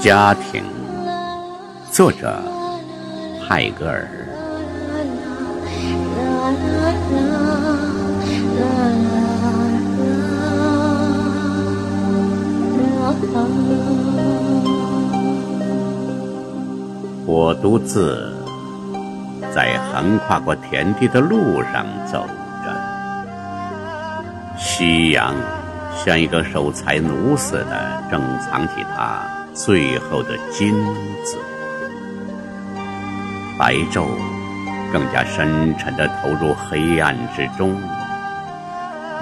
家庭，作者泰戈尔。我独自在横跨过田地的路上走着，夕阳像一个守财奴似的正藏起它。最后的金子，白昼更加深沉地投入黑暗之中。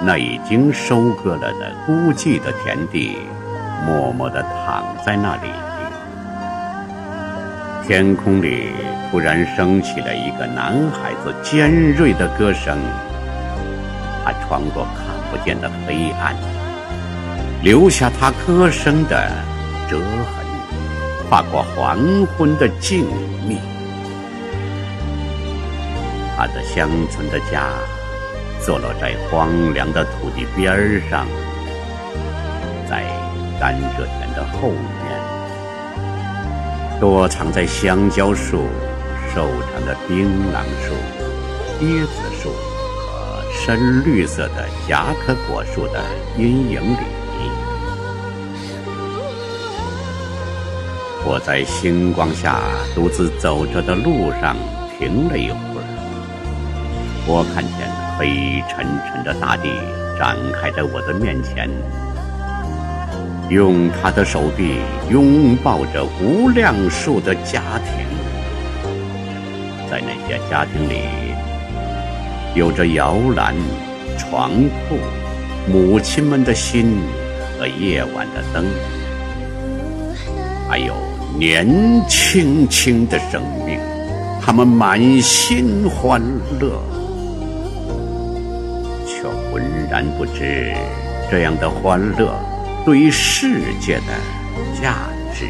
那已经收割了的孤寂的田地，默默地躺在那里。天空里突然升起了一个男孩子尖锐的歌声，他穿过看不见的黑暗，留下他歌声的折痕，划过黄昏的静谧。他的乡村的家，坐落在荒凉的土地边上，在甘蔗田的后面。躲藏在香蕉树、瘦长的槟榔树、椰子树和深绿色的夹克果树的阴影里。我在星光下独自走着的路上停了一会儿，我看见黑沉沉的大地展开在我的面前。用他的手臂拥抱着无量数的家庭，在那些家庭里，有着摇篮、床铺、母亲们的心和夜晚的灯，还有年轻轻的生命，他们满心欢乐，却浑然不知这样的欢乐。对于世界的价值。